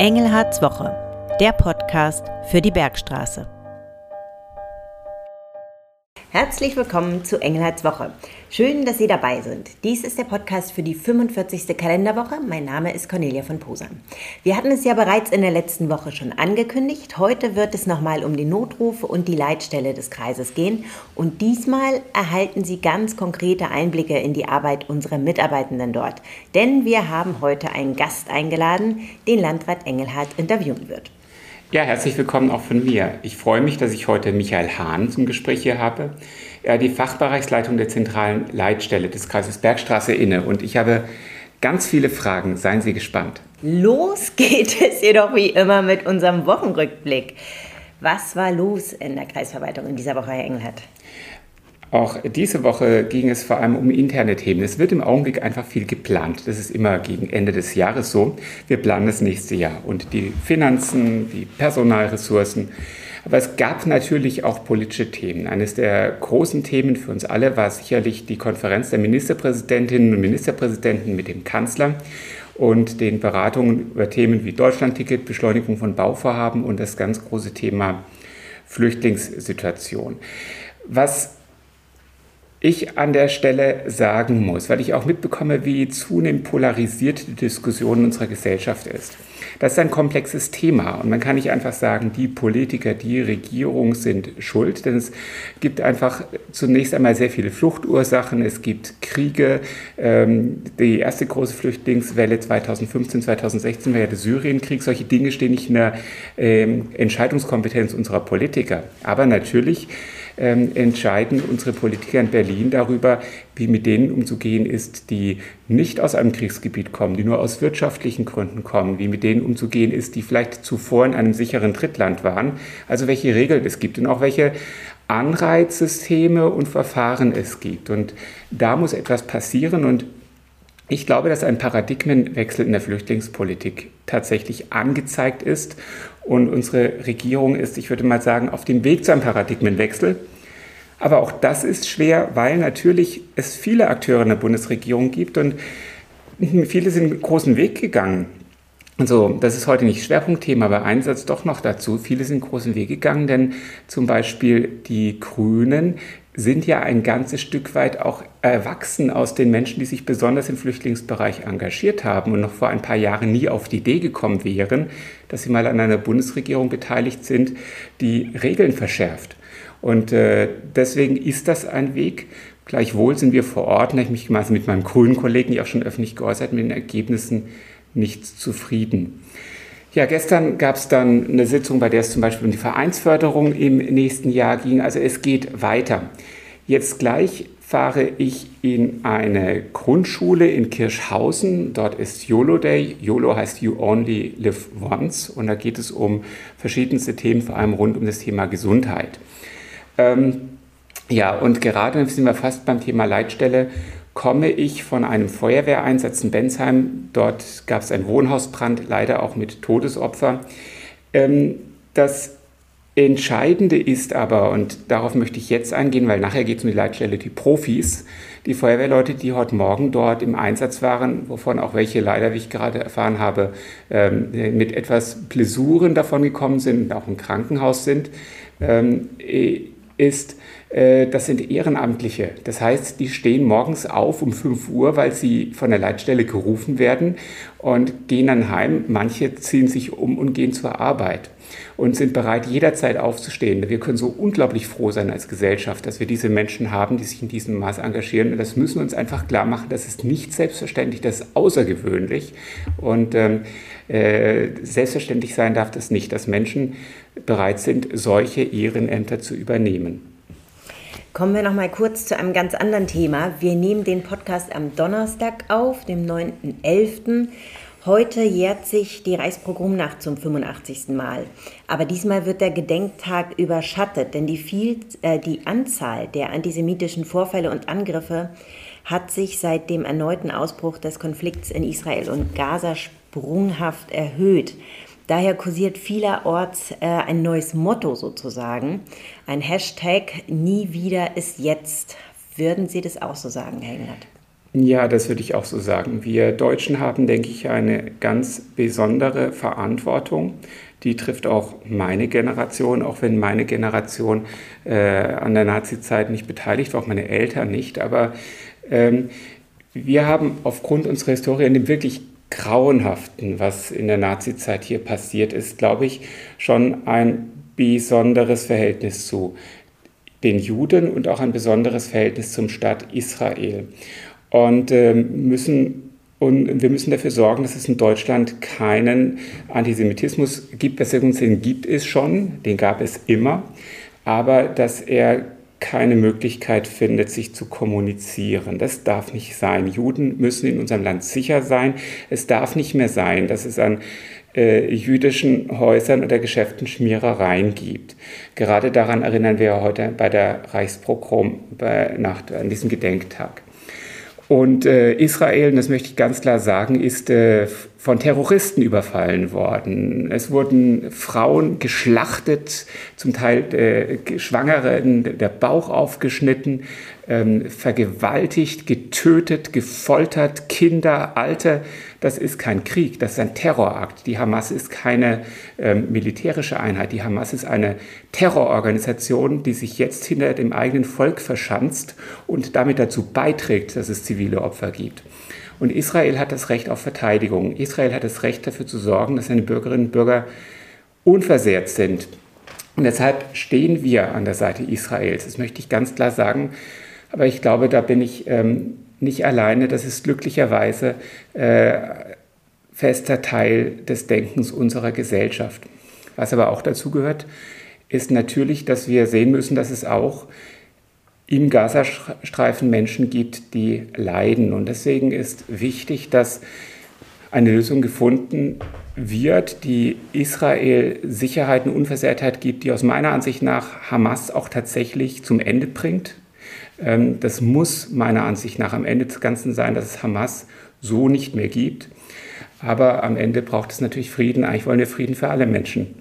Engelhards Woche, der Podcast für die Bergstraße. Herzlich willkommen zu Engelhards Woche. Schön, dass Sie dabei sind. Dies ist der Podcast für die 45. Kalenderwoche. Mein Name ist Cornelia von Posan. Wir hatten es ja bereits in der letzten Woche schon angekündigt. Heute wird es nochmal um die Notrufe und die Leitstelle des Kreises gehen. Und diesmal erhalten Sie ganz konkrete Einblicke in die Arbeit unserer Mitarbeitenden dort. Denn wir haben heute einen Gast eingeladen, den Landrat Engelhardt interviewen wird. Ja, herzlich willkommen auch von mir. Ich freue mich, dass ich heute Michael Hahn zum Gespräch hier habe. Er hat die Fachbereichsleitung der zentralen Leitstelle des Kreises Bergstraße inne und ich habe ganz viele Fragen. Seien Sie gespannt. Los geht es jedoch wie immer mit unserem Wochenrückblick. Was war los in der Kreisverwaltung in dieser Woche, Herr Engelhardt? Auch diese Woche ging es vor allem um interne Themen. Es wird im Augenblick einfach viel geplant. Das ist immer gegen Ende des Jahres so. Wir planen das nächste Jahr und die Finanzen, die Personalressourcen. Aber es gab natürlich auch politische Themen. Eines der großen Themen für uns alle war sicherlich die Konferenz der Ministerpräsidentinnen und Ministerpräsidenten mit dem Kanzler und den Beratungen über Themen wie Deutschlandticket, Beschleunigung von Bauvorhaben und das ganz große Thema Flüchtlingssituation. Was ich an der Stelle sagen muss, weil ich auch mitbekomme, wie zunehmend polarisiert die Diskussion in unserer Gesellschaft ist. Das ist ein komplexes Thema und man kann nicht einfach sagen, die Politiker, die Regierung sind schuld, denn es gibt einfach zunächst einmal sehr viele Fluchtursachen, es gibt Kriege. Ähm, die erste große Flüchtlingswelle 2015, 2016 war ja der Syrienkrieg. Solche Dinge stehen nicht in der ähm, Entscheidungskompetenz unserer Politiker. Aber natürlich ähm, entscheiden unsere Politiker in Berlin darüber, wie mit denen umzugehen ist, die nicht aus einem Kriegsgebiet kommen, die nur aus wirtschaftlichen Gründen kommen, wie mit denen umzugehen ist, die vielleicht zuvor in einem sicheren Drittland waren. Also welche Regeln es gibt und auch welche Anreizsysteme und Verfahren es gibt. Und da muss etwas passieren und ich glaube, dass ein Paradigmenwechsel in der Flüchtlingspolitik tatsächlich angezeigt ist und unsere Regierung ist, ich würde mal sagen, auf dem Weg zu einem Paradigmenwechsel. Aber auch das ist schwer, weil natürlich es viele Akteure in der Bundesregierung gibt und viele sind einen großen Weg gegangen. Also, das ist heute nicht Schwerpunktthema, aber ein Satz doch noch dazu. Viele sind einen großen Weg gegangen, denn zum Beispiel die Grünen sind ja ein ganzes Stück weit auch erwachsen aus den Menschen, die sich besonders im Flüchtlingsbereich engagiert haben und noch vor ein paar Jahren nie auf die Idee gekommen wären, dass sie mal an einer Bundesregierung beteiligt sind, die Regeln verschärft. Und äh, deswegen ist das ein Weg. Gleichwohl sind wir vor Ort, habe ich mich gemeinsam mit meinem grünen Kollegen ja auch schon öffentlich geäußert, mit den Ergebnissen nicht zufrieden. Ja, gestern gab es dann eine Sitzung, bei der es zum Beispiel um die Vereinsförderung im nächsten Jahr ging. Also es geht weiter. Jetzt gleich fahre ich in eine Grundschule in Kirschhausen. Dort ist YOLO Day. YOLO heißt You Only Live Once. Und da geht es um verschiedenste Themen, vor allem rund um das Thema Gesundheit. Ähm, ja, und gerade sind wir fast beim Thema Leitstelle komme ich von einem Feuerwehreinsatz in Bensheim. Dort gab es einen Wohnhausbrand, leider auch mit Todesopfer. Ähm, das Entscheidende ist aber, und darauf möchte ich jetzt eingehen, weil nachher geht es um die Leitstelle, die Profis, die Feuerwehrleute, die heute Morgen dort im Einsatz waren, wovon auch welche leider, wie ich gerade erfahren habe, ähm, mit etwas Blessuren davon gekommen sind und auch im Krankenhaus sind, ähm, ist, das sind Ehrenamtliche. Das heißt, die stehen morgens auf um 5 Uhr, weil sie von der Leitstelle gerufen werden und gehen dann heim. Manche ziehen sich um und gehen zur Arbeit und sind bereit, jederzeit aufzustehen. Wir können so unglaublich froh sein als Gesellschaft, dass wir diese Menschen haben, die sich in diesem Maß engagieren. Und das müssen wir uns einfach klar machen. Das ist nicht selbstverständlich, das ist außergewöhnlich. Und ähm, äh, selbstverständlich sein darf das nicht, dass Menschen bereit sind, solche Ehrenämter zu übernehmen. Kommen wir noch mal kurz zu einem ganz anderen Thema. Wir nehmen den Podcast am Donnerstag auf, dem 9.11. Heute jährt sich die Reichspogromnacht zum 85. Mal. Aber diesmal wird der Gedenktag überschattet, denn die, viel, äh, die Anzahl der antisemitischen Vorfälle und Angriffe hat sich seit dem erneuten Ausbruch des Konflikts in Israel und Gaza sprunghaft erhöht. Daher kursiert vielerorts äh, ein neues Motto sozusagen, ein Hashtag Nie wieder ist jetzt. Würden Sie das auch so sagen, Herr Engert? Ja, das würde ich auch so sagen. Wir Deutschen haben, denke ich, eine ganz besondere Verantwortung. Die trifft auch meine Generation, auch wenn meine Generation äh, an der Nazizeit nicht beteiligt war, auch meine Eltern nicht. Aber ähm, wir haben aufgrund unserer Historie in dem wirklich Grauenhaften, was in der Nazizeit hier passiert ist, glaube ich, schon ein besonderes Verhältnis zu den Juden und auch ein besonderes Verhältnis zum Staat Israel. Und äh, müssen und wir müssen dafür sorgen, dass es in Deutschland keinen Antisemitismus gibt. Gesagt, den gibt es schon, den gab es immer, aber dass er keine Möglichkeit findet, sich zu kommunizieren. Das darf nicht sein. Juden müssen in unserem Land sicher sein. Es darf nicht mehr sein, dass es an äh, jüdischen Häusern oder Geschäften Schmierereien gibt. Gerade daran erinnern wir heute bei der Reichspogromnacht an diesem Gedenktag. Und äh, Israel, das möchte ich ganz klar sagen, ist äh, von Terroristen überfallen worden. Es wurden Frauen geschlachtet, zum Teil äh, Schwangeren der Bauch aufgeschnitten, ähm, vergewaltigt, getötet, gefoltert, Kinder, Alte. Das ist kein Krieg, das ist ein Terrorakt. Die Hamas ist keine ähm, militärische Einheit. Die Hamas ist eine Terrororganisation, die sich jetzt hinter dem eigenen Volk verschanzt und damit dazu beiträgt, dass es zivile Opfer gibt. Und Israel hat das Recht auf Verteidigung. Israel hat das Recht dafür zu sorgen, dass seine Bürgerinnen und Bürger unversehrt sind. Und deshalb stehen wir an der Seite Israels. Das möchte ich ganz klar sagen. Aber ich glaube, da bin ich ähm, nicht alleine. Das ist glücklicherweise äh, fester Teil des Denkens unserer Gesellschaft. Was aber auch dazu gehört, ist natürlich, dass wir sehen müssen, dass es auch im Gazastreifen Menschen gibt, die leiden. Und deswegen ist wichtig, dass eine Lösung gefunden wird, die Israel Sicherheit und Unversehrtheit gibt, die aus meiner Ansicht nach Hamas auch tatsächlich zum Ende bringt. Ähm, das muss meiner Ansicht nach am Ende des Ganzen sein, dass es Hamas so nicht mehr gibt. Aber am Ende braucht es natürlich Frieden. Eigentlich wollen wir Frieden für alle Menschen.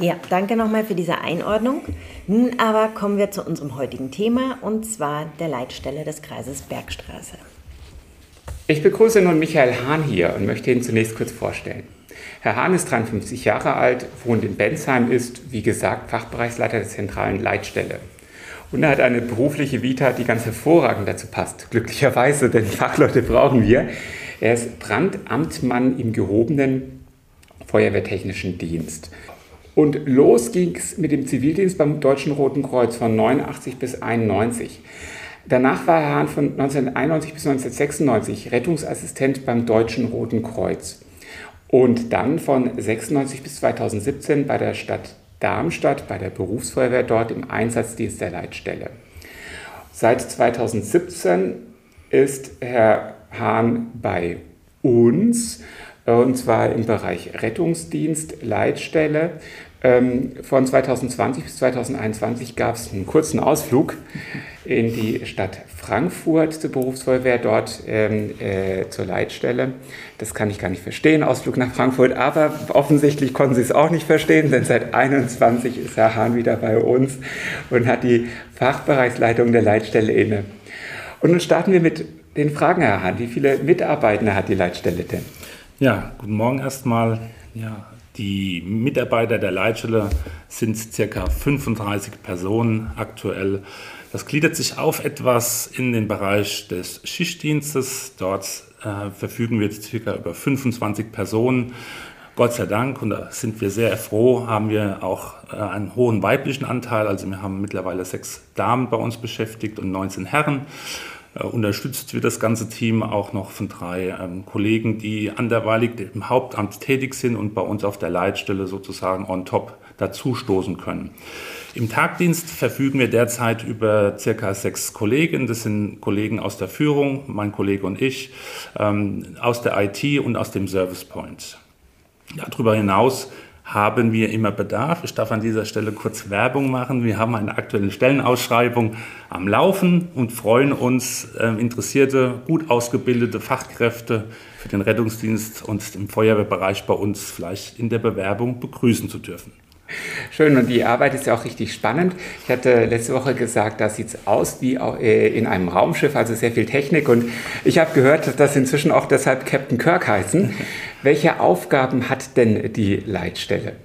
Ja, danke nochmal für diese Einordnung. Nun aber kommen wir zu unserem heutigen Thema und zwar der Leitstelle des Kreises Bergstraße. Ich begrüße nun Michael Hahn hier und möchte ihn zunächst kurz vorstellen. Herr Hahn ist 53 Jahre alt, wohnt in Bensheim, ist, wie gesagt, Fachbereichsleiter der zentralen Leitstelle. Und er hat eine berufliche Vita, die ganz hervorragend dazu passt. Glücklicherweise, denn Fachleute brauchen wir. Er ist Brandamtmann im gehobenen Feuerwehrtechnischen Dienst. Und los ging es mit dem Zivildienst beim Deutschen Roten Kreuz von 89 bis 91. Danach war Herr Hahn von 1991 bis 1996 Rettungsassistent beim Deutschen Roten Kreuz. Und dann von 96 bis 2017 bei der Stadt Darmstadt bei der Berufsfeuerwehr dort im Einsatzdienst der Leitstelle. Seit 2017 ist Herr Hahn bei uns und zwar im Bereich Rettungsdienst, Leitstelle. Ähm, von 2020 bis 2021 gab es einen kurzen Ausflug in die Stadt Frankfurt zur Berufsfeuerwehr, dort ähm, äh, zur Leitstelle. Das kann ich gar nicht verstehen, Ausflug nach Frankfurt, aber offensichtlich konnten Sie es auch nicht verstehen, denn seit 21 ist Herr Hahn wieder bei uns und hat die Fachbereichsleitung der Leitstelle inne. Und nun starten wir mit den Fragen, Herr Hahn. Wie viele Mitarbeiter hat die Leitstelle denn? Ja, guten Morgen erstmal. Ja, die Mitarbeiter der Leitstelle sind ca. 35 Personen aktuell. Das gliedert sich auf etwas in den Bereich des Schichtdienstes. Dort äh, verfügen wir ca. über 25 Personen. Gott sei Dank, und da sind wir sehr froh, haben wir auch äh, einen hohen weiblichen Anteil. Also wir haben mittlerweile sechs Damen bei uns beschäftigt und 19 Herren. Äh, unterstützt wird das ganze Team auch noch von drei ähm, Kollegen, die anderweitig im Hauptamt tätig sind und bei uns auf der Leitstelle sozusagen on top dazustoßen können. Im Tagdienst verfügen wir derzeit über circa sechs Kollegen. Das sind Kollegen aus der Führung, mein Kollege und ich, ähm, aus der IT und aus dem Service Point. Ja, darüber hinaus haben wir immer Bedarf. Ich darf an dieser Stelle kurz Werbung machen. Wir haben eine aktuelle Stellenausschreibung am Laufen und freuen uns, äh, interessierte, gut ausgebildete Fachkräfte für den Rettungsdienst und im Feuerwehrbereich bei uns vielleicht in der Bewerbung begrüßen zu dürfen. Schön, und die Arbeit ist ja auch richtig spannend. Ich hatte letzte Woche gesagt, da sieht es aus wie äh, in einem Raumschiff, also sehr viel Technik. Und ich habe gehört, dass inzwischen auch deshalb Captain Kirk heißen. Welche Aufgaben hat denn die Leitstelle?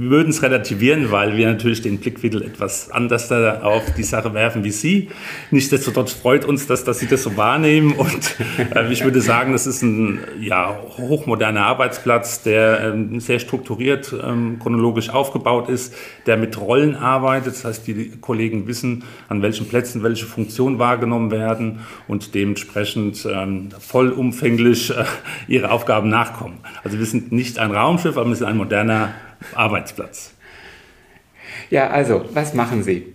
Wir würden es relativieren, weil wir natürlich den Blickwinkel etwas anders auf die Sache werfen wie Sie. Nichtsdestotrotz freut uns, dass, dass Sie das so wahrnehmen. Und äh, ich würde sagen, das ist ein ja, hochmoderner Arbeitsplatz, der ähm, sehr strukturiert, ähm, chronologisch aufgebaut ist, der mit Rollen arbeitet. Das heißt, die Kollegen wissen, an welchen Plätzen welche Funktionen wahrgenommen werden und dementsprechend ähm, vollumfänglich äh, ihre Aufgaben nachkommen. Also wir sind nicht ein Raumschiff, aber wir sind ein moderner Arbeitsplatz. Ja, also, was machen Sie?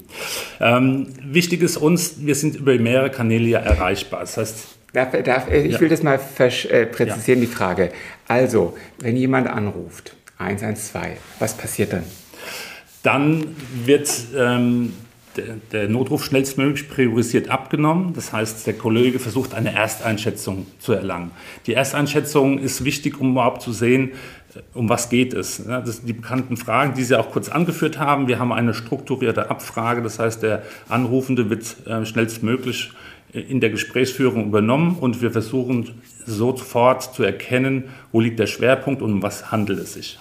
Ähm, wichtig ist uns, wir sind über mehrere Kanäle ja erreichbar. Das heißt, Darf, darf, äh, ich ja. will das mal äh, präzisieren, ja. die Frage. Also, wenn jemand anruft, 112, was passiert dann? Dann wird ähm, der, der, Notruf schnellstmöglich priorisiert abgenommen. Das heißt, der Kollege versucht eine Ersteinschätzung zu erlangen. Die Ersteinschätzung ist wichtig, um überhaupt zu sehen, um was geht es? Das sind die bekannten Fragen, die Sie auch kurz angeführt haben. Wir haben eine strukturierte Abfrage, das heißt, der Anrufende wird äh, schnellstmöglich äh, in der Gesprächsführung übernommen und wir versuchen sofort zu erkennen, wo liegt der Schwerpunkt und um was handelt es sich.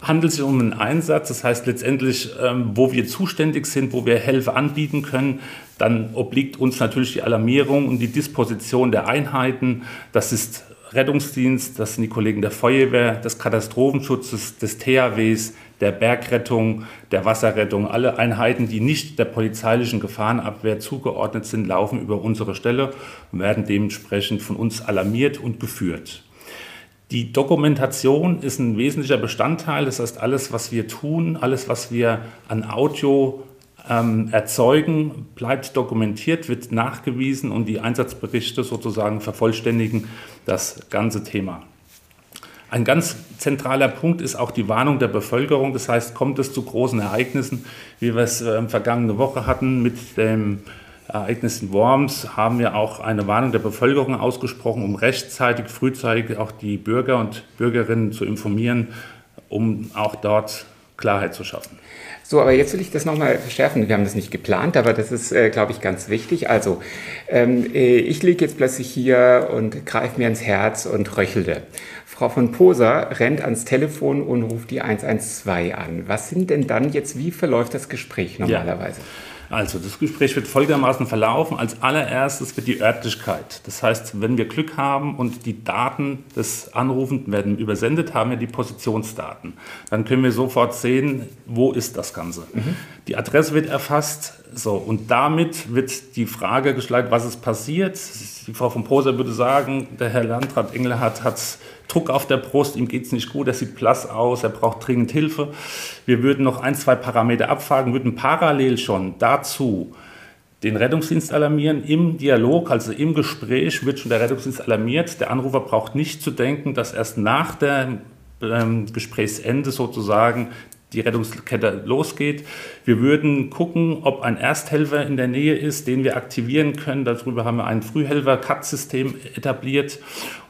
Handelt es sich um einen Einsatz, das heißt letztendlich, ähm, wo wir zuständig sind, wo wir Hilfe anbieten können, dann obliegt uns natürlich die Alarmierung und die Disposition der Einheiten. Das ist Rettungsdienst, das sind die Kollegen der Feuerwehr, des Katastrophenschutzes, des THWs, der Bergrettung, der Wasserrettung. Alle Einheiten, die nicht der polizeilichen Gefahrenabwehr zugeordnet sind, laufen über unsere Stelle und werden dementsprechend von uns alarmiert und geführt. Die Dokumentation ist ein wesentlicher Bestandteil. Das heißt, alles, was wir tun, alles, was wir an Audio ähm, erzeugen, bleibt dokumentiert, wird nachgewiesen und die Einsatzberichte sozusagen vervollständigen das ganze Thema. Ein ganz zentraler Punkt ist auch die Warnung der Bevölkerung. Das heißt, kommt es zu großen Ereignissen, wie wir es äh, vergangene Woche hatten mit dem Ereignis in Worms, haben wir auch eine Warnung der Bevölkerung ausgesprochen, um rechtzeitig, frühzeitig auch die Bürger und Bürgerinnen zu informieren, um auch dort Klarheit zu schaffen. So, aber jetzt will ich das nochmal verschärfen. Wir haben das nicht geplant, aber das ist, äh, glaube ich, ganz wichtig. Also, ähm, äh, ich liege jetzt plötzlich hier und greife mir ins Herz und röchelte. Frau von Poser rennt ans Telefon und ruft die 112 an. Was sind denn dann jetzt, wie verläuft das Gespräch normalerweise? Ja. Also das Gespräch wird folgendermaßen verlaufen. Als allererstes wird die Örtlichkeit. Das heißt, wenn wir Glück haben und die Daten des Anrufenden werden übersendet, haben wir die Positionsdaten. Dann können wir sofort sehen, wo ist das Ganze. Mhm. Die Adresse wird erfasst. So, und damit wird die Frage gestellt, was ist passiert. Die Frau von Poser würde sagen, der Herr Landrat Engelhardt hat Druck auf der Brust, ihm geht es nicht gut, er sieht blass aus, er braucht dringend Hilfe. Wir würden noch ein, zwei Parameter abfragen, würden parallel schon dazu den Rettungsdienst alarmieren. Im Dialog, also im Gespräch, wird schon der Rettungsdienst alarmiert. Der Anrufer braucht nicht zu denken, dass erst nach dem ähm, Gesprächsende sozusagen die Rettungskette losgeht. Wir würden gucken, ob ein Ersthelfer in der Nähe ist, den wir aktivieren können. Darüber haben wir ein Frühhelfer-CAT-System etabliert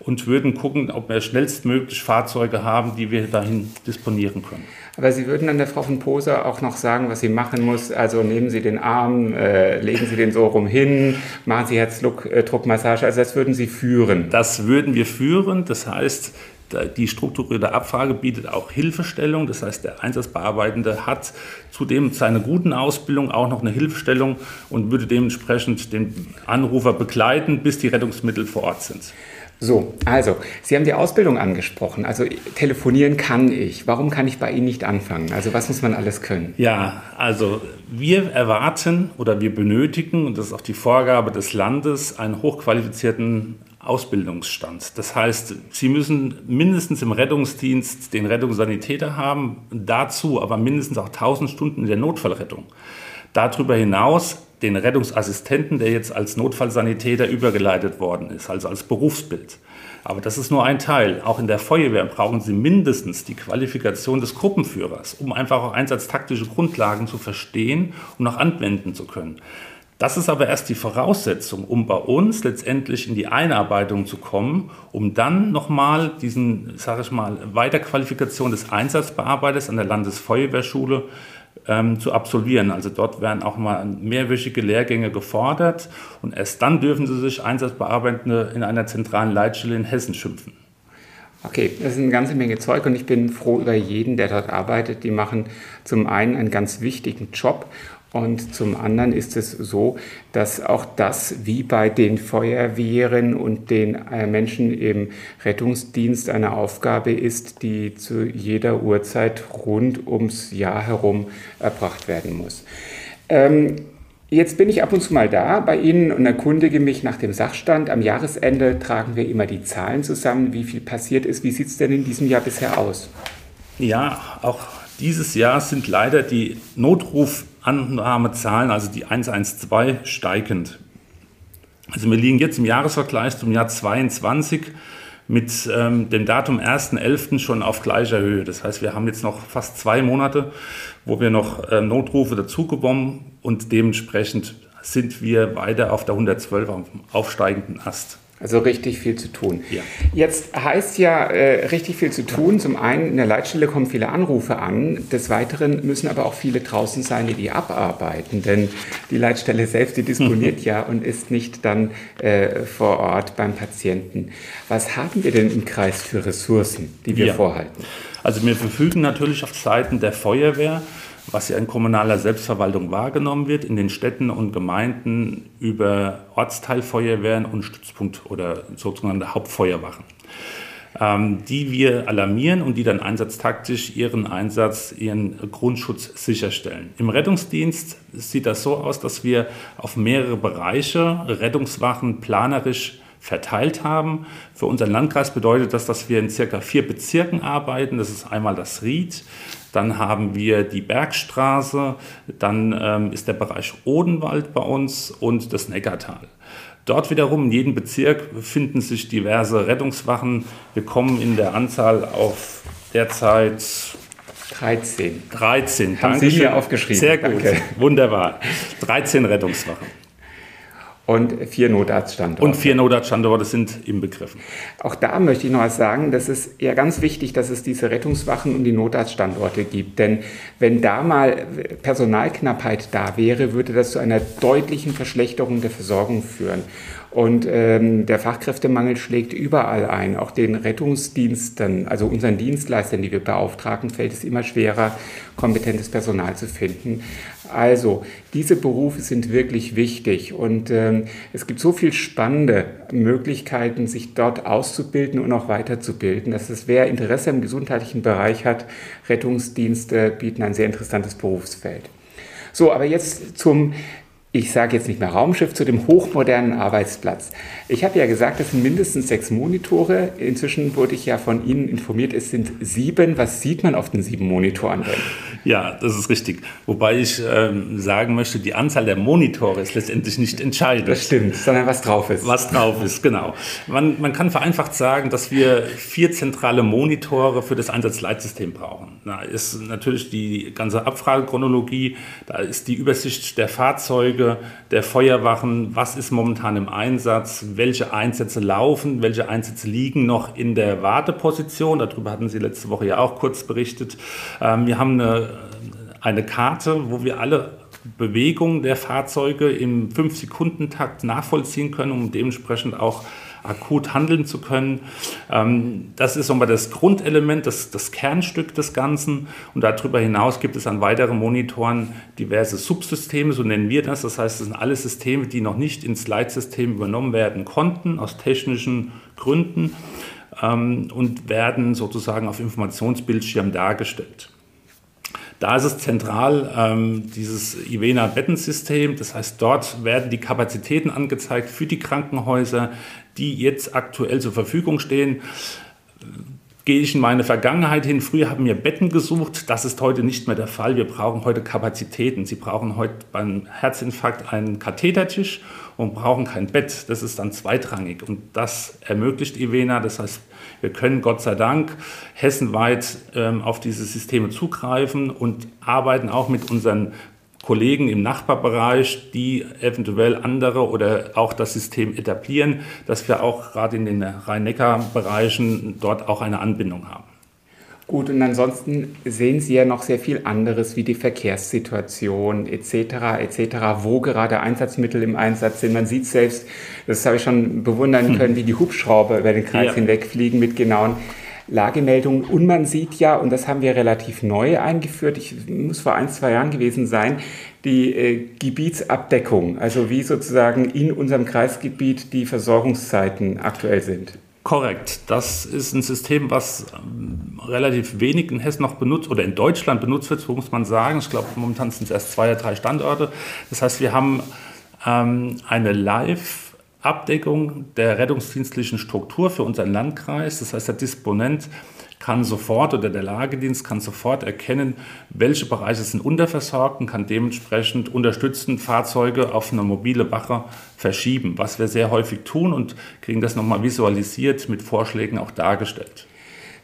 und würden gucken, ob wir schnellstmöglich Fahrzeuge haben, die wir dahin disponieren können. Aber Sie würden dann der Frau von Poser auch noch sagen, was sie machen muss. Also nehmen Sie den Arm, äh, legen Sie den so rum hin, machen Sie Herzdruckmassage. Also das würden Sie führen. Das würden wir führen. Das heißt, die strukturierte Abfrage bietet auch Hilfestellung. Das heißt, der Einsatzbearbeitende hat zudem seine guten Ausbildung auch noch eine Hilfestellung und würde dementsprechend den Anrufer begleiten, bis die Rettungsmittel vor Ort sind. So, also, Sie haben die Ausbildung angesprochen. Also, telefonieren kann ich. Warum kann ich bei Ihnen nicht anfangen? Also, was muss man alles können? Ja, also, wir erwarten oder wir benötigen, und das ist auch die Vorgabe des Landes, einen hochqualifizierten Ausbildungsstand. Das heißt, Sie müssen mindestens im Rettungsdienst den Rettungssanitäter haben, dazu aber mindestens auch 1000 Stunden in der Notfallrettung. Darüber hinaus den Rettungsassistenten, der jetzt als Notfallsanitäter übergeleitet worden ist, also als Berufsbild. Aber das ist nur ein Teil. Auch in der Feuerwehr brauchen Sie mindestens die Qualifikation des Gruppenführers, um einfach auch einsatztaktische Grundlagen zu verstehen und auch anwenden zu können. Das ist aber erst die Voraussetzung, um bei uns letztendlich in die Einarbeitung zu kommen, um dann nochmal diesen, sage ich mal, Weiterqualifikation des Einsatzbearbeiters an der Landesfeuerwehrschule ähm, zu absolvieren. Also dort werden auch mal mehrwöchige Lehrgänge gefordert und erst dann dürfen sie sich Einsatzbearbeitende in einer zentralen Leitstelle in Hessen schimpfen. Okay, das ist eine ganze Menge Zeug und ich bin froh über jeden, der dort arbeitet. Die machen zum einen einen ganz wichtigen Job und zum anderen ist es so, dass auch das, wie bei den Feuerwehren und den äh, Menschen im Rettungsdienst, eine Aufgabe ist, die zu jeder Uhrzeit rund ums Jahr herum erbracht werden muss. Ähm, Jetzt bin ich ab und zu mal da bei Ihnen und erkundige mich nach dem Sachstand. Am Jahresende tragen wir immer die Zahlen zusammen, wie viel passiert ist. Wie sieht es denn in diesem Jahr bisher aus? Ja, auch dieses Jahr sind leider die Notrufannahmezahlen, also die 112, steigend. Also wir liegen jetzt im Jahresvergleich zum Jahr 22 mit ähm, dem Datum 1.11. schon auf gleicher Höhe. Das heißt, wir haben jetzt noch fast zwei Monate, wo wir noch äh, Notrufe dazugekommen und dementsprechend sind wir weiter auf der 112 auf aufsteigenden Ast. Also richtig viel zu tun. Ja. Jetzt heißt ja äh, richtig viel zu tun. Zum einen in der Leitstelle kommen viele Anrufe an. Des Weiteren müssen aber auch viele draußen sein, die die abarbeiten. Denn die Leitstelle selbst, die disponiert ja und ist nicht dann äh, vor Ort beim Patienten. Was haben wir denn im Kreis für Ressourcen, die wir ja. vorhalten? Also wir verfügen natürlich auf Seiten der Feuerwehr was ja in kommunaler Selbstverwaltung wahrgenommen wird, in den Städten und Gemeinden über Ortsteilfeuerwehren und Stützpunkt oder sogenannte Hauptfeuerwachen, ähm, die wir alarmieren und die dann einsatztaktisch ihren Einsatz, ihren Grundschutz sicherstellen. Im Rettungsdienst sieht das so aus, dass wir auf mehrere Bereiche Rettungswachen planerisch verteilt haben. Für unseren Landkreis bedeutet das, dass wir in circa vier Bezirken arbeiten. Das ist einmal das Ried, dann haben wir die Bergstraße, dann ähm, ist der Bereich Odenwald bei uns und das Neckartal. Dort wiederum in jedem Bezirk befinden sich diverse Rettungswachen. Wir kommen in der Anzahl auf derzeit 13. 13, Haben Sie mir aufgeschrieben. Sehr gut, Danke. wunderbar. 13 Rettungswachen. Und vier Notarztstandorte. Und vier Notarztstandorte sind im Begriffen. Auch da möchte ich noch was sagen, das ist ja ganz wichtig, dass es diese Rettungswachen und die Notarztstandorte gibt. Denn wenn da mal Personalknappheit da wäre, würde das zu einer deutlichen Verschlechterung der Versorgung führen. Und ähm, der Fachkräftemangel schlägt überall ein. Auch den Rettungsdiensten, also unseren Dienstleistern, die wir beauftragen, fällt es immer schwerer, kompetentes Personal zu finden. Also, diese Berufe sind wirklich wichtig und ähm, es gibt so viele spannende Möglichkeiten, sich dort auszubilden und auch weiterzubilden, dass es, wer Interesse im gesundheitlichen Bereich hat, Rettungsdienste bieten ein sehr interessantes Berufsfeld. So, aber jetzt zum ich sage jetzt nicht mehr Raumschiff, zu dem hochmodernen Arbeitsplatz. Ich habe ja gesagt, es sind mindestens sechs Monitore. Inzwischen wurde ich ja von Ihnen informiert, es sind sieben. Was sieht man auf den sieben Monitoren denn? Ja, das ist richtig. Wobei ich ähm, sagen möchte, die Anzahl der Monitore ist letztendlich nicht entscheidend. Das stimmt, sondern was drauf ist. Was drauf ist, genau. Man, man kann vereinfacht sagen, dass wir vier zentrale Monitore für das Einsatzleitsystem brauchen. Da ist natürlich die ganze Abfragechronologie, da ist die Übersicht der Fahrzeuge, der Feuerwachen, was ist momentan im Einsatz, welche Einsätze laufen, welche Einsätze liegen noch in der Warteposition. Darüber hatten Sie letzte Woche ja auch kurz berichtet. Ähm, wir haben eine eine Karte, wo wir alle Bewegungen der Fahrzeuge im 5-Sekunden-Takt nachvollziehen können, um dementsprechend auch akut handeln zu können. Ähm, das ist nochmal das Grundelement, das, das Kernstück des Ganzen. Und darüber hinaus gibt es an weiteren Monitoren diverse Subsysteme, so nennen wir das. Das heißt, es sind alle Systeme, die noch nicht ins Leitsystem übernommen werden konnten, aus technischen Gründen, ähm, und werden sozusagen auf Informationsbildschirm dargestellt. Da ist es zentral, ähm, dieses Ivena-Bettensystem. Das heißt, dort werden die Kapazitäten angezeigt für die Krankenhäuser, die jetzt aktuell zur Verfügung stehen. Gehe ich in meine Vergangenheit hin, früher haben wir Betten gesucht, das ist heute nicht mehr der Fall. Wir brauchen heute Kapazitäten. Sie brauchen heute beim Herzinfarkt einen Kathetertisch und brauchen kein Bett. Das ist dann zweitrangig und das ermöglicht Ivena. Das heißt, wir können Gott sei Dank hessenweit ähm, auf diese Systeme zugreifen und arbeiten auch mit unseren Kollegen im Nachbarbereich, die eventuell andere oder auch das System etablieren, dass wir auch gerade in den Rhein-Neckar-Bereichen dort auch eine Anbindung haben. Gut, und ansonsten sehen Sie ja noch sehr viel anderes wie die Verkehrssituation etc. etc., wo gerade Einsatzmittel im Einsatz sind. Man sieht selbst, das habe ich schon bewundern hm. können, wie die Hubschrauber über den Kreis ja. hinwegfliegen mit genauen Lagemeldungen. Und man sieht ja, und das haben wir relativ neu eingeführt, ich muss vor ein, zwei Jahren gewesen sein, die äh, Gebietsabdeckung, also wie sozusagen in unserem Kreisgebiet die Versorgungszeiten aktuell sind. Korrekt. Das ist ein System, was ähm, relativ wenig in Hessen noch benutzt oder in Deutschland benutzt wird, so muss man sagen. Ich glaube, momentan sind es erst zwei oder drei Standorte. Das heißt, wir haben ähm, eine Live-Abdeckung der rettungsdienstlichen Struktur für unseren Landkreis. Das heißt, der Disponent kann sofort oder der Lagedienst kann sofort erkennen, welche Bereiche sind unterversorgt und kann dementsprechend unterstützend Fahrzeuge auf eine mobile Wache verschieben, was wir sehr häufig tun und kriegen das nochmal visualisiert mit Vorschlägen auch dargestellt.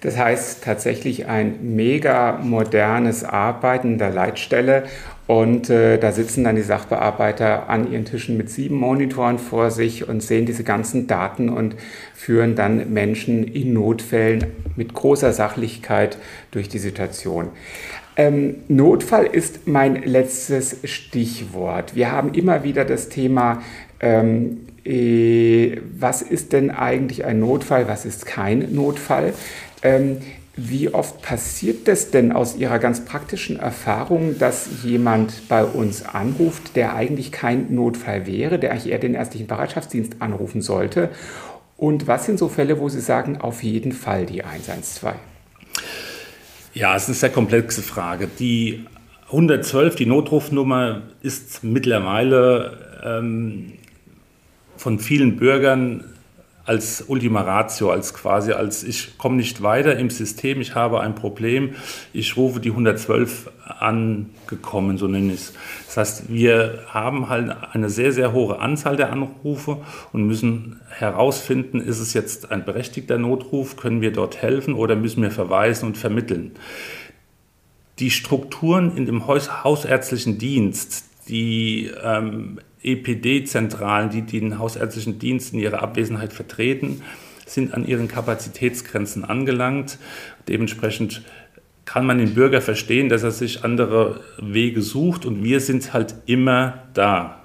Das heißt tatsächlich ein mega modernes Arbeiten der Leitstelle und äh, da sitzen dann die Sachbearbeiter an ihren Tischen mit sieben Monitoren vor sich und sehen diese ganzen Daten und führen dann Menschen in Notfällen mit großer Sachlichkeit durch die Situation. Ähm, Notfall ist mein letztes Stichwort. Wir haben immer wieder das Thema ähm, äh, was ist denn eigentlich ein Notfall, was ist kein Notfall? Ähm, wie oft passiert das denn aus Ihrer ganz praktischen Erfahrung, dass jemand bei uns anruft, der eigentlich kein Notfall wäre, der eigentlich eher den ärztlichen Bereitschaftsdienst anrufen sollte? Und was sind so Fälle, wo Sie sagen, auf jeden Fall die 112? Ja, es ist eine sehr komplexe Frage. Die 112, die Notrufnummer, ist mittlerweile ähm, von vielen Bürgern als Ultima Ratio, als quasi als ich komme nicht weiter im System, ich habe ein Problem, ich rufe die 112 angekommen, so nenne ich es. Das heißt, wir haben halt eine sehr, sehr hohe Anzahl der Anrufe und müssen herausfinden, ist es jetzt ein berechtigter Notruf, können wir dort helfen oder müssen wir verweisen und vermitteln. Die Strukturen in dem hausärztlichen Dienst, die ähm, EPD-Zentralen, die den hausärztlichen Dienst in ihrer Abwesenheit vertreten, sind an ihren Kapazitätsgrenzen angelangt. Dementsprechend kann man den Bürger verstehen, dass er sich andere Wege sucht und wir sind halt immer da.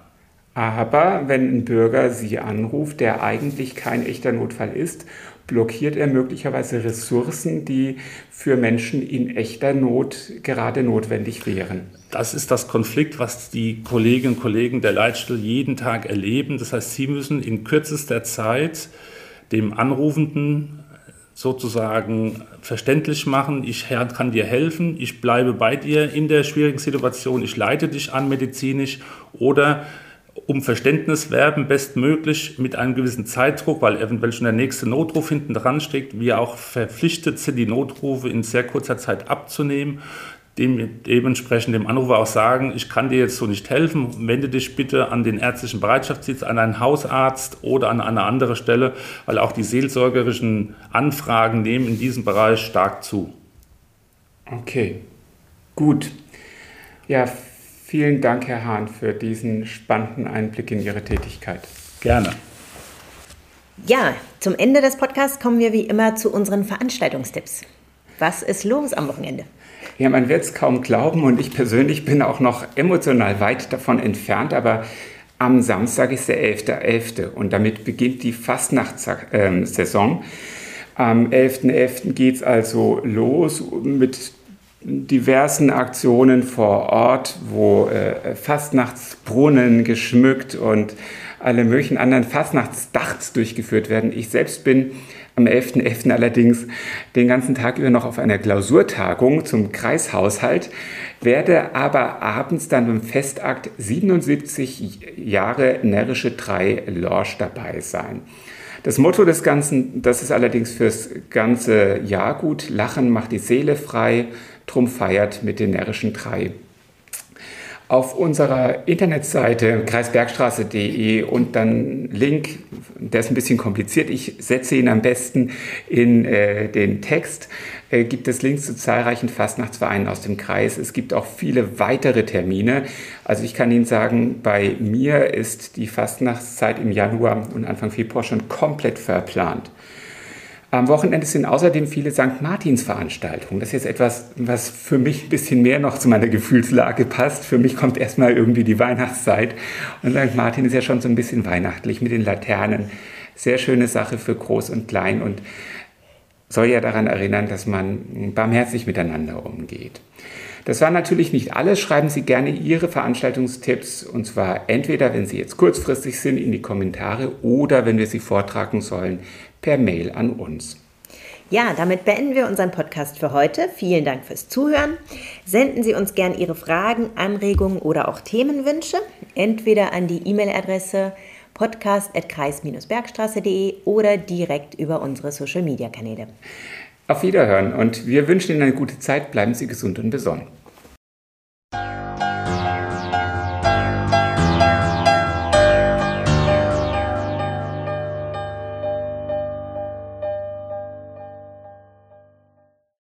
Aber wenn ein Bürger Sie anruft, der eigentlich kein echter Notfall ist, blockiert er möglicherweise Ressourcen, die für Menschen in echter Not gerade notwendig wären. Das ist das Konflikt, was die Kolleginnen und Kollegen der Leitstelle jeden Tag erleben. Das heißt, sie müssen in kürzester Zeit dem Anrufenden sozusagen verständlich machen, ich kann dir helfen, ich bleibe bei dir in der schwierigen Situation, ich leite dich an medizinisch oder um Verständnis werben, bestmöglich mit einem gewissen Zeitdruck, weil eventuell schon der nächste Notruf hinten dran steckt, wir auch verpflichtet sind, die Notrufe in sehr kurzer Zeit abzunehmen dem, dementsprechend dem Anrufer auch sagen, ich kann dir jetzt so nicht helfen, wende dich bitte an den ärztlichen Bereitschaftsdienst, an einen Hausarzt oder an eine andere Stelle, weil auch die seelsorgerischen Anfragen nehmen in diesem Bereich stark zu. Okay, gut. Ja, vielen Dank, Herr Hahn, für diesen spannenden Einblick in Ihre Tätigkeit. Gerne. Ja, zum Ende des Podcasts kommen wir wie immer zu unseren Veranstaltungstipps. Was ist los am Wochenende? Ja, man wird es kaum glauben und ich persönlich bin auch noch emotional weit davon entfernt, aber am Samstag ist der 11.11. .11. und damit beginnt die Fastnachtssaison. Am 11.11. .11. geht es also los mit diversen Aktionen vor Ort, wo äh, Fastnachtsbrunnen geschmückt und alle möglichen anderen Fastnachtsdachs durchgeführt werden. Ich selbst bin am 11.11. .11. allerdings den ganzen Tag über noch auf einer Klausurtagung zum Kreishaushalt, werde aber abends dann beim Festakt 77 Jahre närrische 3 Lorsch dabei sein. Das Motto des Ganzen, das ist allerdings fürs ganze Jahr gut. Lachen macht die Seele frei, drum feiert mit den närrischen drei. auf unserer Internetseite kreisbergstraße.de und dann Link, der ist ein bisschen kompliziert, ich setze ihn am besten in äh, den Text, äh, gibt es Links zu zahlreichen Fastnachtsvereinen aus dem Kreis. Es gibt auch viele weitere Termine. Also ich kann Ihnen sagen, bei mir ist die Fastnachtszeit im Januar und Anfang Februar schon komplett verplant. Am Wochenende sind außerdem viele St. Martins-Veranstaltungen. Das ist jetzt etwas, was für mich ein bisschen mehr noch zu meiner Gefühlslage passt. Für mich kommt erstmal irgendwie die Weihnachtszeit. Und St. Martin ist ja schon so ein bisschen weihnachtlich mit den Laternen. Sehr schöne Sache für Groß und Klein und soll ja daran erinnern, dass man barmherzig miteinander umgeht. Das war natürlich nicht alles. Schreiben Sie gerne Ihre Veranstaltungstipps und zwar entweder, wenn Sie jetzt kurzfristig sind, in die Kommentare oder wenn wir sie vortragen sollen, per Mail an uns. Ja, damit beenden wir unseren Podcast für heute. Vielen Dank fürs Zuhören. Senden Sie uns gern Ihre Fragen, Anregungen oder auch Themenwünsche, entweder an die E-Mail-Adresse podcast.kreis-bergstraße.de oder direkt über unsere Social-Media-Kanäle. Auf Wiederhören und wir wünschen Ihnen eine gute Zeit. Bleiben Sie gesund und besonnen.